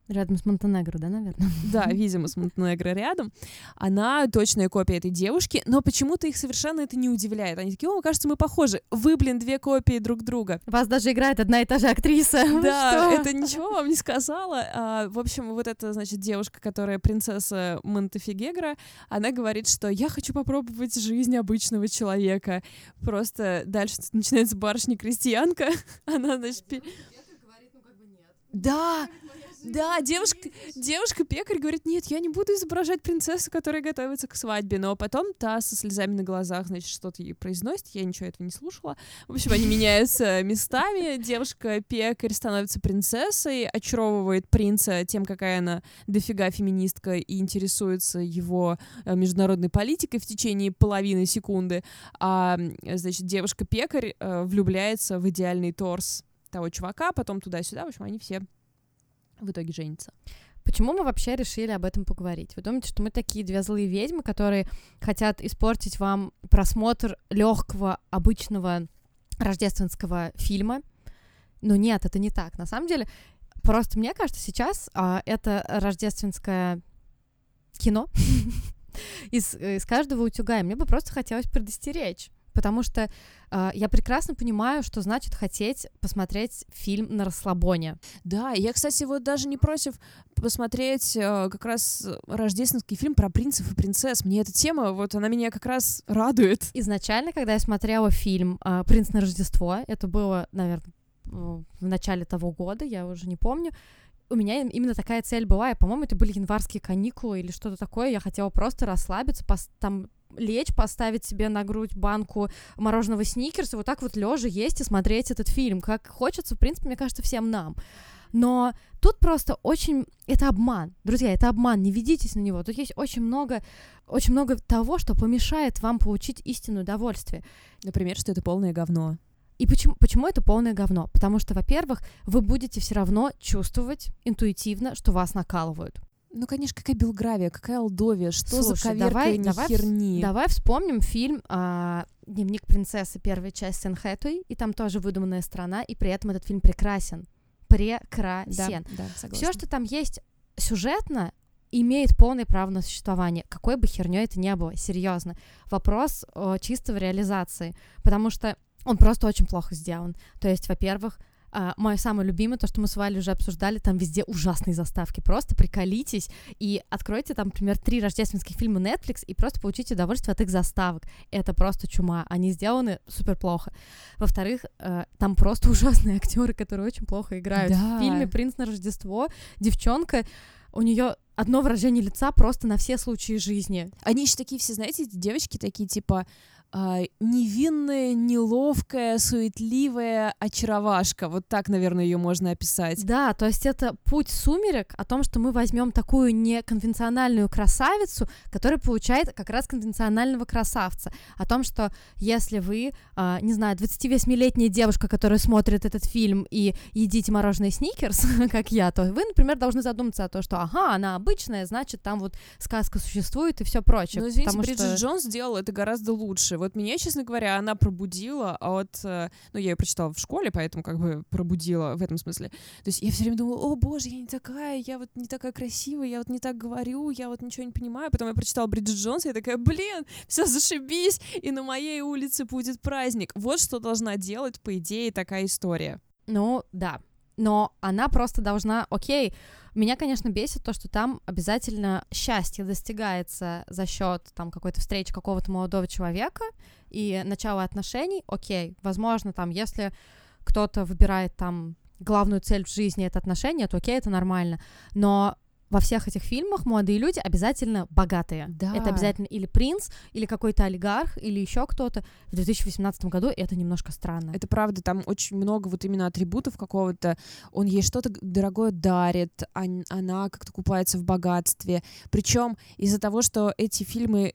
Рядом с Монтенегро, да, наверное? Да, видимо, с Монтенегро рядом. Она точная копия этой девушки, но почему-то их совершенно это не удивляет. Они такие, о, кажется, мы похожи. Вы, блин, две копии друг друга. Вас даже играет одна и та же актриса. Да, это ничего вам не сказала. А, в общем, вот эта, значит, девушка, которая принцесса Монтефигегра, она говорит, что я хочу попробовать жизнь обычного человека. Просто дальше начинается барышня-крестьянка. Она, значит... Да, да, девушка, девушка-пекарь говорит, нет, я не буду изображать принцессу, которая готовится к свадьбе, но потом та со слезами на глазах, значит, что-то ей произносит, я ничего этого не слушала. В общем, они меняются местами, девушка-пекарь становится принцессой, очаровывает принца тем, какая она дофига феминистка и интересуется его э, международной политикой в течение половины секунды, а, значит, девушка-пекарь э, влюбляется в идеальный торс того чувака, потом туда-сюда, в общем, они все в итоге женится. Почему мы вообще решили об этом поговорить? Вы думаете, что мы такие две злые ведьмы, которые хотят испортить вам просмотр легкого, обычного рождественского фильма? Но нет, это не так. На самом деле, просто мне кажется, сейчас а, это рождественское кино из, из каждого утюга, и мне бы просто хотелось предостеречь потому что э, я прекрасно понимаю, что значит хотеть посмотреть фильм на расслабоне. Да, я, кстати, вот даже не против посмотреть э, как раз рождественский фильм про принцев и принцесс. Мне эта тема, вот она меня как раз радует. Изначально, когда я смотрела фильм э, «Принц на Рождество», это было, наверное, в начале того года, я уже не помню, у меня именно такая цель была, и, по-моему, это были январские каникулы или что-то такое, я хотела просто расслабиться, пос- там лечь, поставить себе на грудь банку мороженого сникерса, вот так вот лежа есть и смотреть этот фильм, как хочется, в принципе, мне кажется, всем нам. Но тут просто очень... Это обман. Друзья, это обман, не ведитесь на него. Тут есть очень много, очень много того, что помешает вам получить истинное удовольствие. Например, что это полное говно. И почему, почему это полное говно? Потому что, во-первых, вы будете все равно чувствовать интуитивно, что вас накалывают. Ну, конечно, какая Белгравия, какая Алдовия, что Слушай, за коверкание давай, херни? Давай вспомним фильм а, «Дневник принцессы», первая часть Сэн Хэтой, и там тоже выдуманная страна, и при этом этот фильм прекрасен. Прекрасен. Да, да, Все, что там есть сюжетно, имеет полное право на существование, какой бы херней это ни было, серьезно. Вопрос о чистой реализации, потому что он просто очень плохо сделан. То есть, во-первых, Uh, мое самое любимое, то, что мы с Валей уже обсуждали, там везде ужасные заставки. Просто приколитесь и откройте там, например, три рождественских фильма Netflix и просто получите удовольствие от их заставок. Это просто чума. Они сделаны супер плохо. Во-вторых, uh, там просто ужасные актеры, которые очень плохо играют. Да. В фильме «Принц на Рождество» девчонка, у нее одно выражение лица просто на все случаи жизни. Они еще такие все, знаете, девочки такие, типа, невинная, неловкая, суетливая очаровашка. Вот так, наверное, ее можно описать. Да, то есть это путь сумерек о том, что мы возьмем такую неконвенциональную красавицу, которая получает как раз конвенционального красавца. О том, что если вы, а, не знаю, 28-летняя девушка, которая смотрит этот фильм и едите мороженое сникерс, как я, то вы, например, должны задуматься о том, что ага, она обычная, значит, там вот сказка существует и все прочее. Но извините, Бриджит что... Джонс сделала это гораздо лучше вот меня, честно говоря, она пробудила от... Э, ну, я ее прочитала в школе, поэтому как бы пробудила в этом смысле. То есть я все время думала, о боже, я не такая, я вот не такая красивая, я вот не так говорю, я вот ничего не понимаю. Потом я прочитала Бриджит Джонс, и я такая, блин, все зашибись, и на моей улице будет праздник. Вот что должна делать, по идее, такая история. Ну, да. Но она просто должна, окей, меня, конечно, бесит то, что там обязательно счастье достигается за счет там какой-то встречи какого-то молодого человека и начала отношений. Окей, возможно, там, если кто-то выбирает там главную цель в жизни это отношения, то окей, это нормально. Но во всех этих фильмах молодые люди обязательно богатые. Да. Это обязательно или принц, или какой-то олигарх, или еще кто-то. В 2018 году это немножко странно. Это правда, там очень много вот именно атрибутов какого-то. Он ей что-то дорогое дарит, а она как-то купается в богатстве. Причем из-за того, что эти фильмы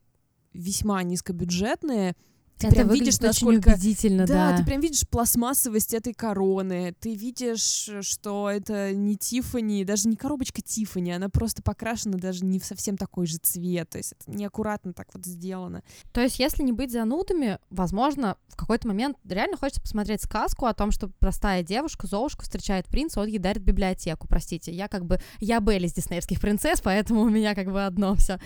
весьма низкобюджетные, Ты это прям видишь, очень насколько... убедительно, Да, да. ты прям видишь пластмассовость этой короны, ты видишь, что это не Тифани, даже не коробочка Тифани, она просто покрашена даже не в совсем такой же цвет, то есть это неаккуратно так вот сделано. То есть, если не быть занудами, возможно, в какой-то момент реально хочется посмотреть сказку о том, что простая девушка, Золушка, встречает принца, он ей дарит библиотеку. Простите, я как бы... Я Белли из диснеевских принцесс, поэтому у меня как бы одно все.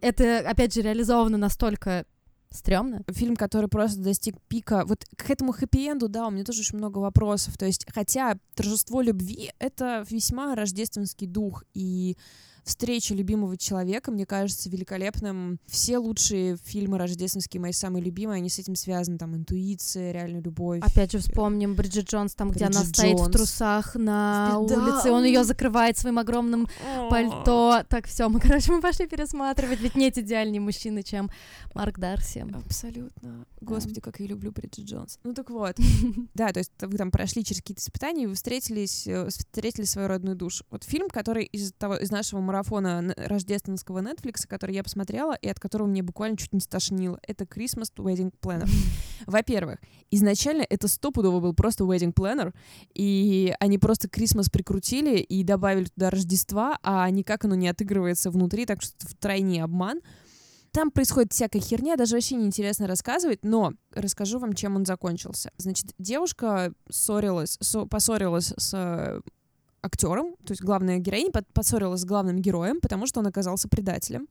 Это, опять же, реализовано настолько стрёмно. Фильм, который просто достиг пика. Вот к этому хэппи-энду, да, у меня тоже очень много вопросов. То есть, хотя торжество любви — это весьма рождественский дух, и встреча любимого человека, мне кажется, великолепным. Все лучшие фильмы рождественские, мои самые любимые, они с этим связаны. Там интуиция, реальная любовь. Опять же, вспомним Бриджит Джонс, там, где она Бриджит стоит в Джонс. трусах на Да. улице, и он ее закрывает своим огромным пальто. Так, все, мы, короче, мы пошли пересматривать, ведь нет идеальнее мужчины, чем Марк Дарси. Абсолютно. Господи, как я люблю Бриджит Джонс. Ну так вот. Да, то есть вы там прошли через какие-то испытания, и вы встретились, э, встретили свою родную душу. Вот фильм, который из того, из нашего марафона рождественского Netflix, который я посмотрела, и от которого мне буквально чуть не стошнило, это Christmas Wedding Planner. Во-первых, изначально это стопудово был просто Wedding Planner, и они просто Christmas прикрутили и добавили туда Рождества, а никак оно не отыгрывается внутри, так что это втройне обман. Там происходит всякая херня, даже вообще неинтересно рассказывать, но расскажу вам, чем он закончился. Значит, девушка ссорилась, со- поссорилась с актером, то есть главная героиня под- поссорилась с главным героем, потому что он оказался предателем.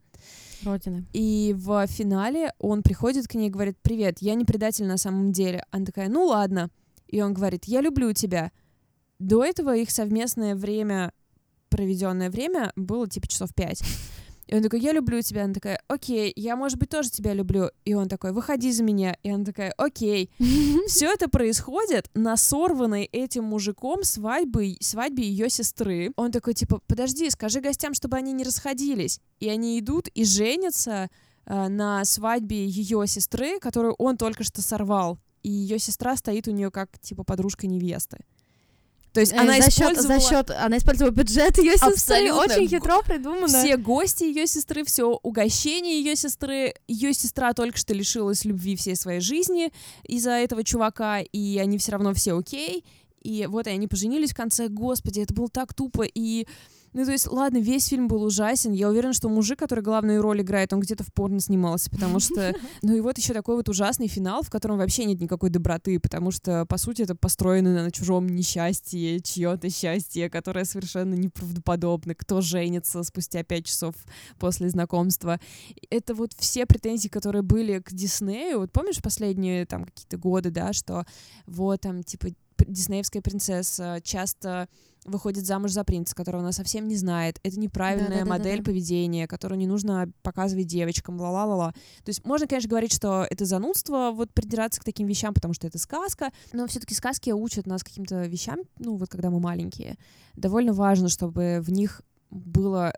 Родины. И в финале он приходит к ней и говорит, привет, я не предатель на самом деле. Она такая, ну ладно. И он говорит, я люблю тебя. До этого их совместное время, проведенное время, было типа часов пять. И он такой, я люблю тебя. Она такая, окей, я, может быть, тоже тебя люблю. И он такой, выходи за меня. И она такая, окей. Все это происходит на сорванной этим мужиком свадьбы, свадьбе ее сестры. Он такой, типа, подожди, скажи гостям, чтобы они не расходились. И они идут и женятся э, на свадьбе ее сестры, которую он только что сорвал. И ее сестра стоит у нее как, типа, подружка невесты. То есть Э, она за счет, использовала за счет, она использовала бюджет ее сестры, Абсолютно. очень хитро придумано. все гости ее сестры, все угощение ее сестры. Ее сестра только что лишилась любви всей своей жизни из-за этого чувака, и они все равно все окей. И вот и они поженились в конце. Господи, это было так тупо. И ну, то есть, ладно, весь фильм был ужасен. Я уверена, что мужик, который главную роль играет, он где-то в порно снимался, потому что... Ну и вот еще такой вот ужасный финал, в котором вообще нет никакой доброты, потому что, по сути, это построено на чужом несчастье, чье-то счастье, которое совершенно неправдоподобно. Кто женится спустя пять часов после знакомства. Это вот все претензии, которые были к Диснею. Вот помнишь последние там какие-то годы, да, что вот там, типа, диснеевская принцесса часто выходит замуж за принца, которого она совсем не знает. Это неправильная Да-да-да-да-да. модель поведения, которую не нужно показывать девочкам, ла-ла-ла-ла. То есть можно, конечно, говорить, что это занудство, вот придираться к таким вещам, потому что это сказка, но все-таки сказки учат нас каким-то вещам, ну вот когда мы маленькие. Довольно важно, чтобы в них было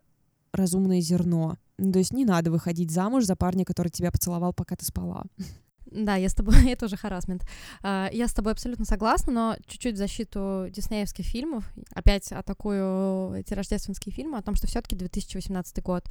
разумное зерно. Ну, то есть не надо выходить замуж за парня, который тебя поцеловал, пока ты спала. Да, я с тобой, это уже харасмент. А, Я с тобой абсолютно согласна, но чуть-чуть в защиту диснеевских фильмов. Опять атакую эти рождественские фильмы о том, что все таки 2018 год.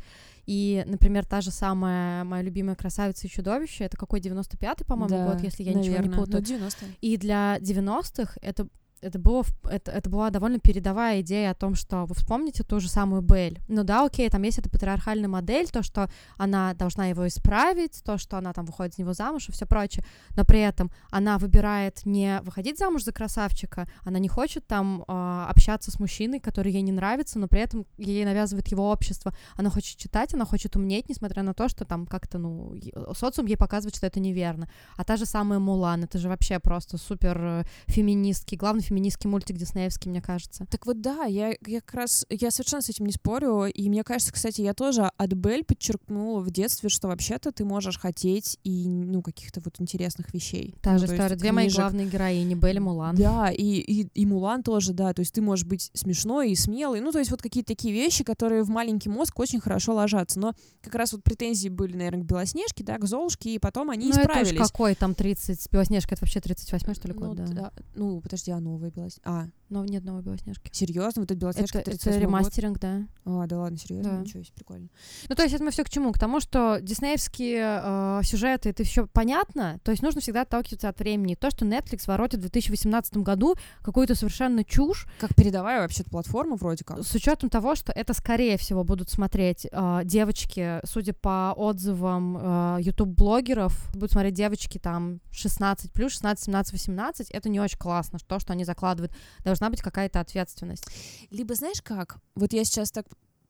И, например, та же самая моя любимая «Красавица и чудовище» — это какой, 95-й, по-моему, Да, год, если я ничего не наверное. путаю. Ну, 90 И для 90-х это это, было, это, это была довольно передовая идея о том, что вы вспомните ту же самую Белль. Ну да, окей, там есть эта патриархальная модель, то, что она должна его исправить, то, что она там выходит за него замуж и все прочее, но при этом она выбирает не выходить замуж за красавчика, она не хочет там а, общаться с мужчиной, который ей не нравится, но при этом ей навязывает его общество. Она хочет читать, она хочет умнеть, несмотря на то, что там как-то, ну, социум ей показывает, что это неверно. А та же самая Мулан, это же вообще просто супер э, феминистский, главный феминистский мультик диснеевский, мне кажется. Так вот да, я, я как раз, я совершенно с этим не спорю, и мне кажется, кстати, я тоже от Бель подчеркнула в детстве, что вообще-то ты можешь хотеть и, ну, каких-то вот интересных вещей. Та Ну, же то история. Две мои книжек. главные героини, Белль и Мулан. Да, и, и, и Мулан тоже, да, то есть ты можешь быть смешной и смелый, ну, то есть вот какие-то такие вещи, которые в маленький мозг очень хорошо ложатся, но как раз вот претензии были, наверное, к Белоснежке, да, к Золушке, и потом они ну, это исправились. уж какой там 30, Белоснежка, это вообще 38 что ли, ну, год, да. да. Ну, подожди, а новая Белоснежка? А, Но нет новой Белоснежки. Серьезно, вот эта Белоснежка Это, это 38 год? ремастеринг, да. А, да ладно, серьезно? Да. Ничего себе, прикольно. Ну, то есть это мы все к чему? К тому, что диснеевские э, сюжеты, это еще понятно, то есть нужно всегда отталкиваться от времени. То, что Netflix воротит в 2018 году какую-то совершенно чушь, Как передовая вообще-то платформа вроде как. с учетом того, что это, скорее всего, будут смотреть э, девочки, судя по отзывам э, YouTube-блогеров, будут смотреть девочки там 16 плюс, 16, 17, 18, это не очень классно, то, что они закладывают. Должна быть какая-то ответственность. Либо знаешь как? Вот я сейчас так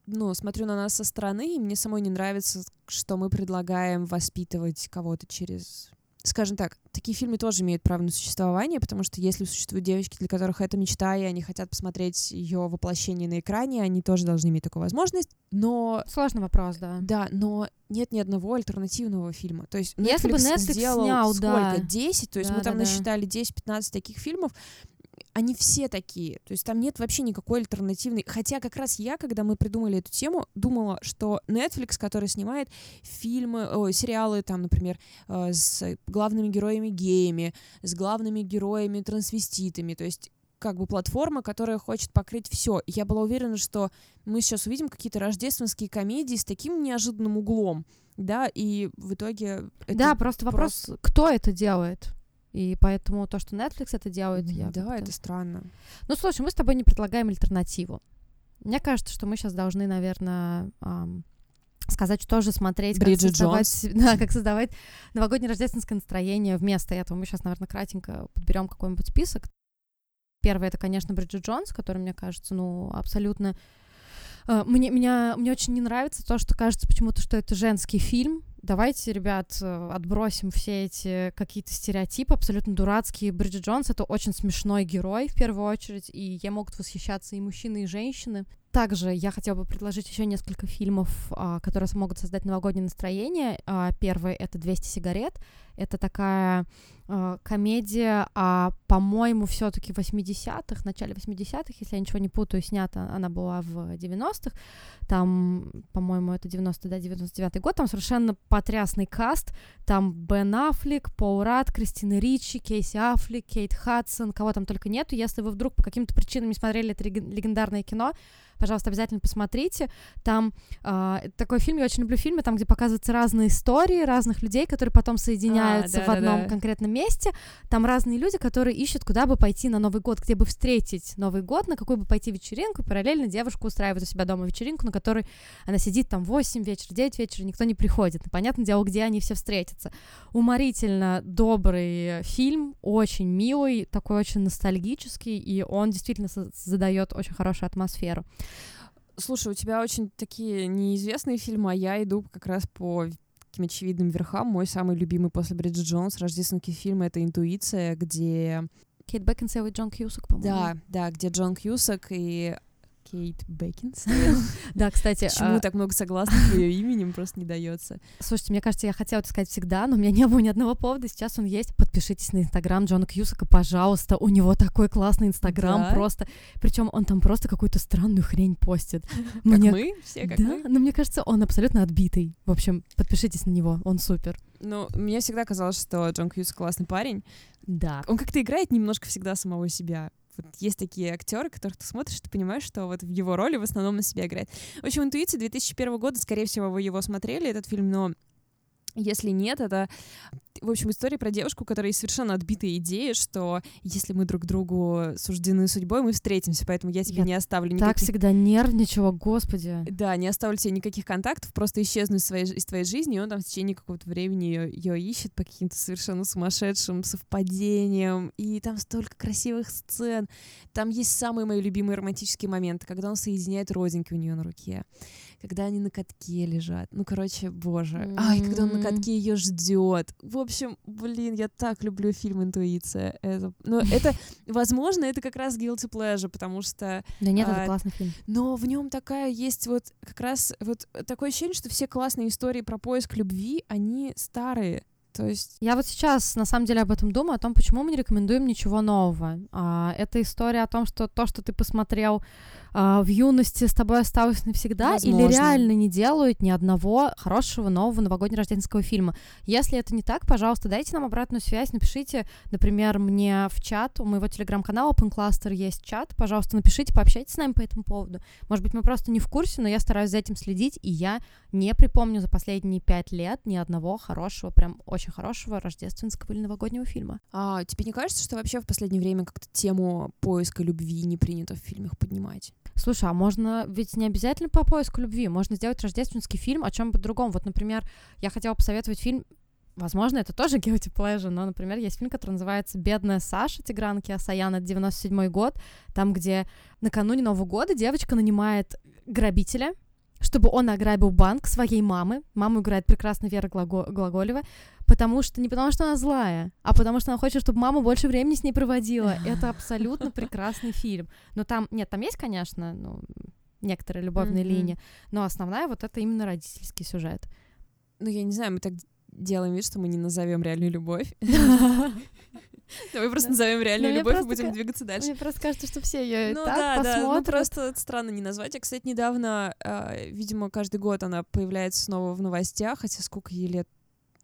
ну, смотрю на нас со стороны, и мне самой не нравится, что мы предлагаем воспитывать кого-то через... Скажем так, такие фильмы тоже имеют право на существование, потому что если существуют девочки, для которых это мечта, и они хотят посмотреть ее воплощение на экране, они тоже должны иметь такую возможность. Но Сложный вопрос, да. да, но нет ни одного альтернативного фильма. То есть Если бы Netflix сделал снял, сколько? да. 10? То есть Да, мы там да. насчитали 10-15 таких фильмов. Они все такие. То есть там нет вообще никакой альтернативной. Хотя как раз я, когда мы придумали эту тему, думала, что Netflix, который снимает фильмы, ой, сериалы, там, например, э, с главными героями геями, с главными героями трансвеститами, то есть как бы платформа, которая хочет покрыть все. Я была уверена, что мы сейчас увидим какие-то рождественские комедии с таким неожиданным углом, да, и в итоге да, просто вопрос, кто это делает. И поэтому то, что Netflix это делает, я да, как-то- это странно. Ну, слушай, мы с тобой не предлагаем альтернативу. Мне кажется, что мы сейчас должны, наверное, ам, сказать, что же смотреть, как Бриджит создавать, да, как создавать новогоднее рождественское настроение вместо этого. Мы сейчас, наверное, кратенько подберем какой-нибудь список. Первое это, конечно, Бриджит Джонс, который, мне кажется, ну, абсолютно мне, меня, мне очень не нравится то, что кажется почему-то, что это женский фильм. Давайте, ребят, э, отбросим все эти какие-то стереотипы абсолютно дурацкие. Бриджит Джонс — это очень смешной герой, в первую очередь, и ей могут восхищаться и мужчины, и женщины. Также я хотела бы предложить еще несколько фильмов, а, которые могут создать новогоднее настроение. А, Первый — это «200 сигарет». Это такая а, комедия, а, по-моему, все таки 80-х, в начале 80-х, если я ничего не путаю, снята она была в 90-х. Там, по-моему, это 90 да, 99 год. Там совершенно потрясный каст. Там Бен Аффлек, Пол Рад, Кристина Ричи, Кейси Аффлек, Кейт Хадсон, кого там только нету. Если вы вдруг по каким-то причинам не смотрели это леген- легендарное кино, пожалуйста, обязательно посмотрите. Там а, такой фильм, я очень люблю фильмы, там, где показываются разные истории разных людей, которые потом соединяются в да-да-да. одном конкретном месте. Там разные люди, которые ищут, куда бы пойти на Новый год, где бы встретить Новый год, на какую бы пойти вечеринку. И параллельно девушка устраивает у себя дома вечеринку, на которой она сидит там в 8 вечера, 9 вечера, никто не приходит. И понятное дело, где они все встретятся. Уморительно добрый фильм, очень милый, такой очень ностальгический, и он действительно задает очень хорошую атмосферу. Слушай, у тебя очень такие неизвестные фильмы, а я иду как раз по таким очевидным верхам. Мой самый любимый после Бриджит Джонс рождественский фильм — это «Интуиция», где... Кейт Бекинсейл и Джон Кьюсак, по-моему. Да, да, где Джон Кьюсак и Кейт Бекинс. Да, кстати, Почему а, так много согласных ее именем просто не дается? слушайте, мне кажется, я хотела это сказать всегда, но у меня не было ни одного повода, сейчас он есть. Подпишитесь на Инстаграм Джона Кьюсака, пожалуйста, у него такой классный Инстаграм, Да? просто, причем он там просто какую-то странную хрень постит. Как Мне- мы? Все как да, мы? но мне кажется, он абсолютно отбитый. В общем, подпишитесь на него, он супер. Ну, мне всегда казалось, что Джон Кьюсак классный парень. Да. Он как-то играет немножко всегда самого себя. Вот есть такие актеры, которых ты смотришь, ты понимаешь, что вот в его роли в основном на себя играет. В общем, «Интуиция» 2001 года, скорее всего, вы его смотрели, этот фильм, но если нет, это, в общем, история про девушку, есть совершенно отбитая идея, что если мы друг другу суждены судьбой, мы встретимся, поэтому я тебе Я не оставлю Так никаких... всегда нервничала, господи. Да, не оставлю тебе никаких контактов, просто исчезну из, своей, из твоей жизни, и он там в течение какого-то времени ее ищет по каким-то совершенно сумасшедшим совпадениям, и там столько красивых сцен. Там есть самые мои любимые романтические моменты, когда он соединяет родинки у нее на руке, когда они на катке лежат. Ну, короче, боже. Ай, когда он на катке ее ждет. В общем, блин, я так люблю фильм «Интуиция». Это, но это, возможно, это как раз guilty pleasure, потому что Да нет, это А, классный фильм. но в нем такая есть вот как раз вот такое ощущение, что все классные истории про поиск любви, они старые. То есть... Я вот сейчас, на самом деле, об этом думаю, о том, почему мы не рекомендуем ничего нового. А, это история о том, что то, что ты посмотрел а, в юности, с тобой осталось навсегда, Возможно. или реально не делают ни одного хорошего нового новогоднего рождественского фильма. Если это не так, пожалуйста, дайте нам обратную связь, напишите, например, мне в чат, у моего телеграм-канала Open Cluster есть чат, пожалуйста, напишите, пообщайтесь с нами по этому поводу. Может быть, мы просто не в курсе, но я стараюсь за этим следить, и я не припомню за последние пять лет ни одного хорошего, прям очень хорошего рождественского или новогоднего фильма. А тебе не кажется, что вообще в последнее время как-то тему поиска любви не принято в фильмах поднимать? Слушай, а можно ведь не обязательно по поиску любви, можно сделать рождественский фильм о чем бы другом. Вот, например, я хотела посоветовать фильм Возможно, это тоже guilty pleasure, но, например, есть фильм, который называется «Бедная Саша» Тигран Киасаяна, 97 год, там, где накануне Нового года девочка нанимает грабителя, чтобы он ограбил банк своей мамы. Маму играет прекрасно Вера Глаго- Глаголева, потому что не потому что она злая, а потому что она хочет, чтобы мама больше времени с ней проводила. Это абсолютно прекрасный фильм. Но там, нет, там есть, конечно, ну, некоторые любовные Мгм. линии, но основная вот это именно родительский сюжет. Ну, я не знаю, мы так делаем вид, что мы не назовем реальную любовь. Давай просто назовем реальную любовь и просто будем двигаться дальше. Мне просто кажется, что все ее Ну так да, да, ну посмотрят. просто это странно не назвать. Я, кстати, недавно, а, видимо, каждый год она появляется снова в новостях, хотя сколько ей лет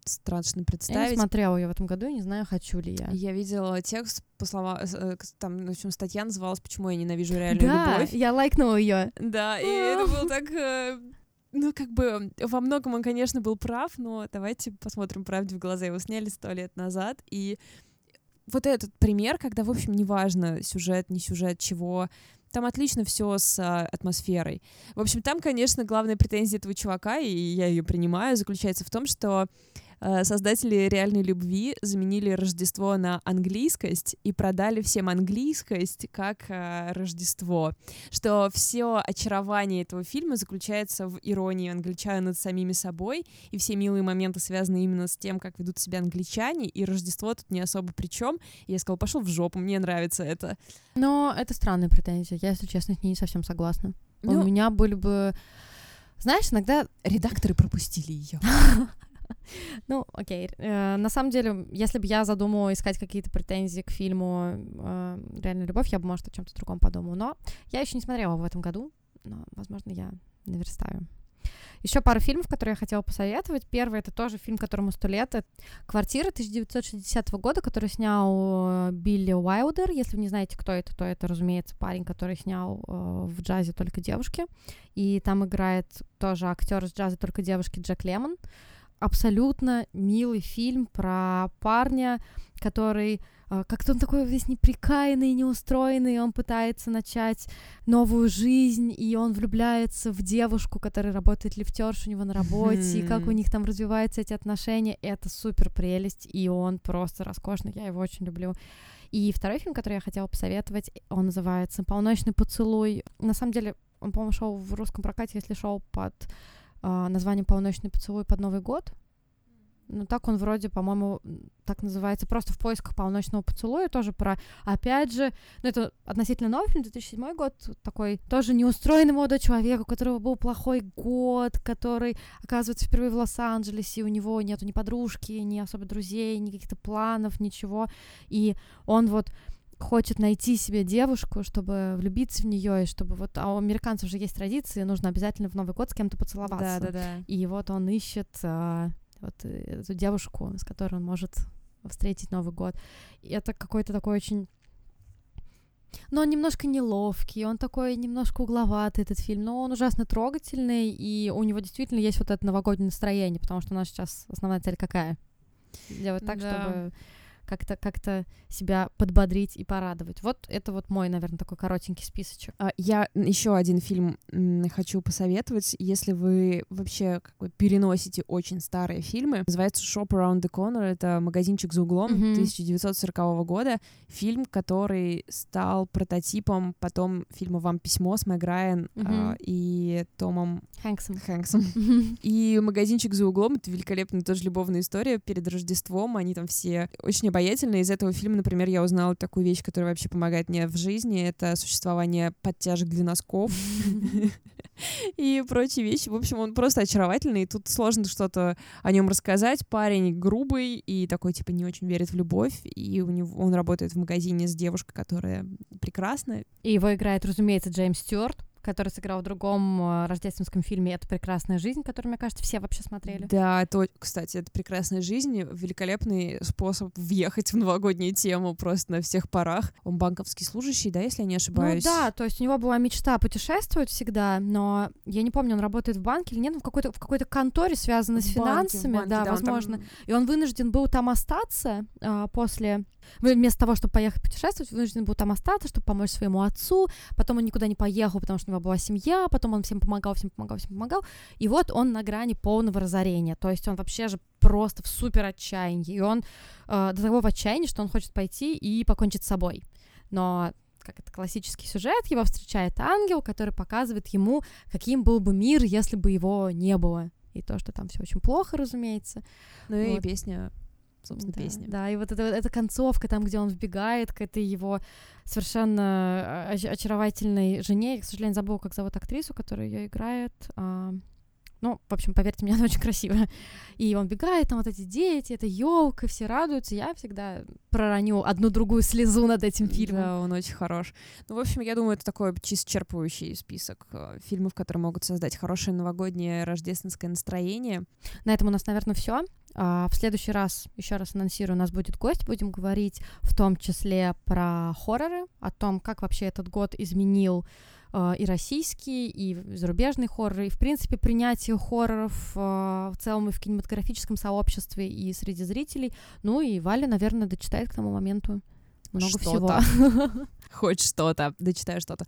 страшно Я не представить. смотрела ее в этом году, не знаю, хочу ли я. Я видела текст, по словам, э, там, в общем, статья называлась «Почему я ненавижу реальную Да, любовь». я лайкнула ее. Да, и это было так... э, Ну, как бы, во многом он, конечно, был прав, но давайте посмотрим правде в глаза. Его сняли сто лет назад, и вот этот пример, когда, в общем, неважно, сюжет, не сюжет, чего, там отлично все с а, атмосферой. В общем, там, конечно, главная претензия этого чувака, и я ее принимаю, заключается в том, что создатели реальной любви заменили Рождество на английскость и продали всем английскость как э, Рождество. Что все очарование этого фильма заключается в иронии англичан над самими собой, и все милые моменты связаны именно с тем, как ведут себя англичане, и Рождество тут не особо при чем. Я сказала, пошел в жопу, мне нравится это. Но это странная претензия. Я, если честно, с ней не совсем согласна. У Ну, меня были бы... Знаешь, иногда редакторы пропустили ее. Ну, окей. Э, на самом деле, если бы я задумала искать какие-то претензии к фильму э, «Реальная любовь», я бы, может, о чем-то другом подумала. Но я еще не смотрела в этом году, но, возможно, я наверстаю. Еще пару фильмов, которые я хотела посоветовать. Первый — это тоже фильм, которому сто лет. Это «Квартира» 1960 года, который снял э, Билли Уайлдер. Если вы не знаете, кто это, то это, разумеется, парень, который снял в джазе «Только девушки». И там играет тоже актер из джаза «Только девушки» Джек Лемон абсолютно милый фильм про парня, который э, как-то он такой весь неприкаянный, неустроенный, и он пытается начать новую жизнь, и он влюбляется в девушку, которая работает лифтерш у него на работе, и как у них там развиваются эти отношения, это супер прелесть, и он просто роскошный, я его очень люблю. И второй фильм, который я хотела посоветовать, он называется «Полночный поцелуй». На самом деле, он, по-моему, шел в русском прокате, если шел под а, названием «Полночный поцелуй под Новый год». Ну, так он вроде, по-моему, так называется, просто в поисках полночного поцелуя, тоже про, опять же, ну, это относительно новый фильм, 2007 год, такой тоже неустроенный молодой человек, у которого был плохой год, который оказывается впервые в Лос-Анджелесе, у него нету ни подружки, ни особо друзей, ни каких-то планов, ничего, и он вот хочет найти себе девушку, чтобы влюбиться в нее, и чтобы вот, а у американцев же есть традиции, нужно обязательно в Новый год с кем-то поцеловаться. Да-да-да. И вот он ищет а, вот э, эту девушку, с которой он может встретить Новый год. И это какой-то такой очень... Но он немножко неловкий, он такой немножко угловатый, этот фильм, но он ужасно трогательный, и у него действительно есть вот это новогоднее настроение, потому что у нас сейчас основная цель какая? Делать так, Да. чтобы как-то как себя подбодрить и порадовать. Вот это вот мой, наверное, такой коротенький списочек. А, Я еще один фильм хочу посоветовать, если вы вообще как бы переносите очень старые фильмы. Называется Shop Around the Corner. Это магазинчик за углом Мгм. 1940 года. Фильм, который стал прототипом потом фильма «Вам письмо» с Мэг Райан Мгм. и Томом Хэнксом. Хэнксом. И магазинчик за углом это великолепная тоже любовная история перед Рождеством. Они там все очень обаятельные. Из этого фильма, например, я узнала такую вещь, которая вообще помогает мне в жизни. Это существование подтяжек для носков. и прочие вещи. В общем, он просто очаровательный, и тут сложно что-то о нем рассказать. Парень грубый и такой, типа, не очень верит в любовь, и у него он работает в магазине с девушкой, которая прекрасная. И его играет, разумеется, Джеймс Стюарт который сыграл в другом э, рождественском фильме «Это прекрасная жизнь», который, мне кажется, все вообще смотрели. Да, это, кстати, «Это прекрасная жизнь» — великолепный способ въехать в новогоднюю тему просто на всех парах. Он банковский служащий, да, если я не ошибаюсь? Ну да, то есть у него была мечта путешествовать всегда, но я не помню, он работает в банке или нет, в какой-то, в какой-то конторе, связанной с финансами, банке, да, да, возможно. Там... И он вынужден был там остаться а, после Вместо того, чтобы поехать путешествовать, вынужден был там остаться, чтобы помочь своему отцу. Потом он никуда не поехал, потому что у него была семья. Потом он всем помогал, всем помогал, всем помогал. И вот он на грани полного разорения. То есть он вообще же просто в супер отчаянии. И он э, до того в отчаянии, что он хочет пойти и покончить с собой. Но как это классический сюжет, его встречает ангел, который показывает ему, каким был бы мир, если бы его не было. И то, что там все очень плохо, разумеется. Ну вот. и песня собственно, да, песни. Да, и вот эта, эта концовка, там, где он вбегает к этой его совершенно очаровательной жене. Я, к сожалению, забыла, как зовут актрису, которая ее играет. А, ну, в общем, поверьте мне, она очень красивая. И он бегает, там вот эти дети, это елка, все радуются. Я всегда пророню одну-другую слезу над этим фильмом. Да, он очень хорош. Ну, в общем, я думаю, это такой исчерпывающий список э, фильмов, которые могут создать хорошее новогоднее рождественское настроение. На этом у нас, наверное, все. А, в следующий раз, еще раз анонсирую, у нас будет гость. Будем говорить в том числе про хорроры, о том, как вообще этот год изменил а, и российские, и зарубежные хорроры, и, в принципе, принятие хорроров а, в целом и в кинематографическом сообществе, и среди зрителей. Ну и Валя, наверное, дочитает к тому моменту много что-то. всего. Хоть что-то, дочитаю что-то.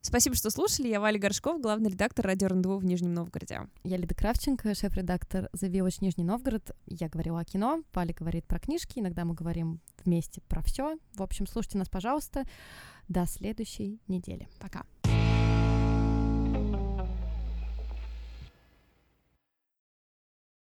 Спасибо, что слушали. Я Валя Горшков, главный редактор радио РНДВ в Нижнем Новгороде. Я Лида Кравченко, шеф-редактор The Village Нижний Новгород. Я говорила о кино, Валя говорит про книжки, иногда мы говорим вместе про все. В общем, слушайте нас, пожалуйста. До следующей недели. Пока.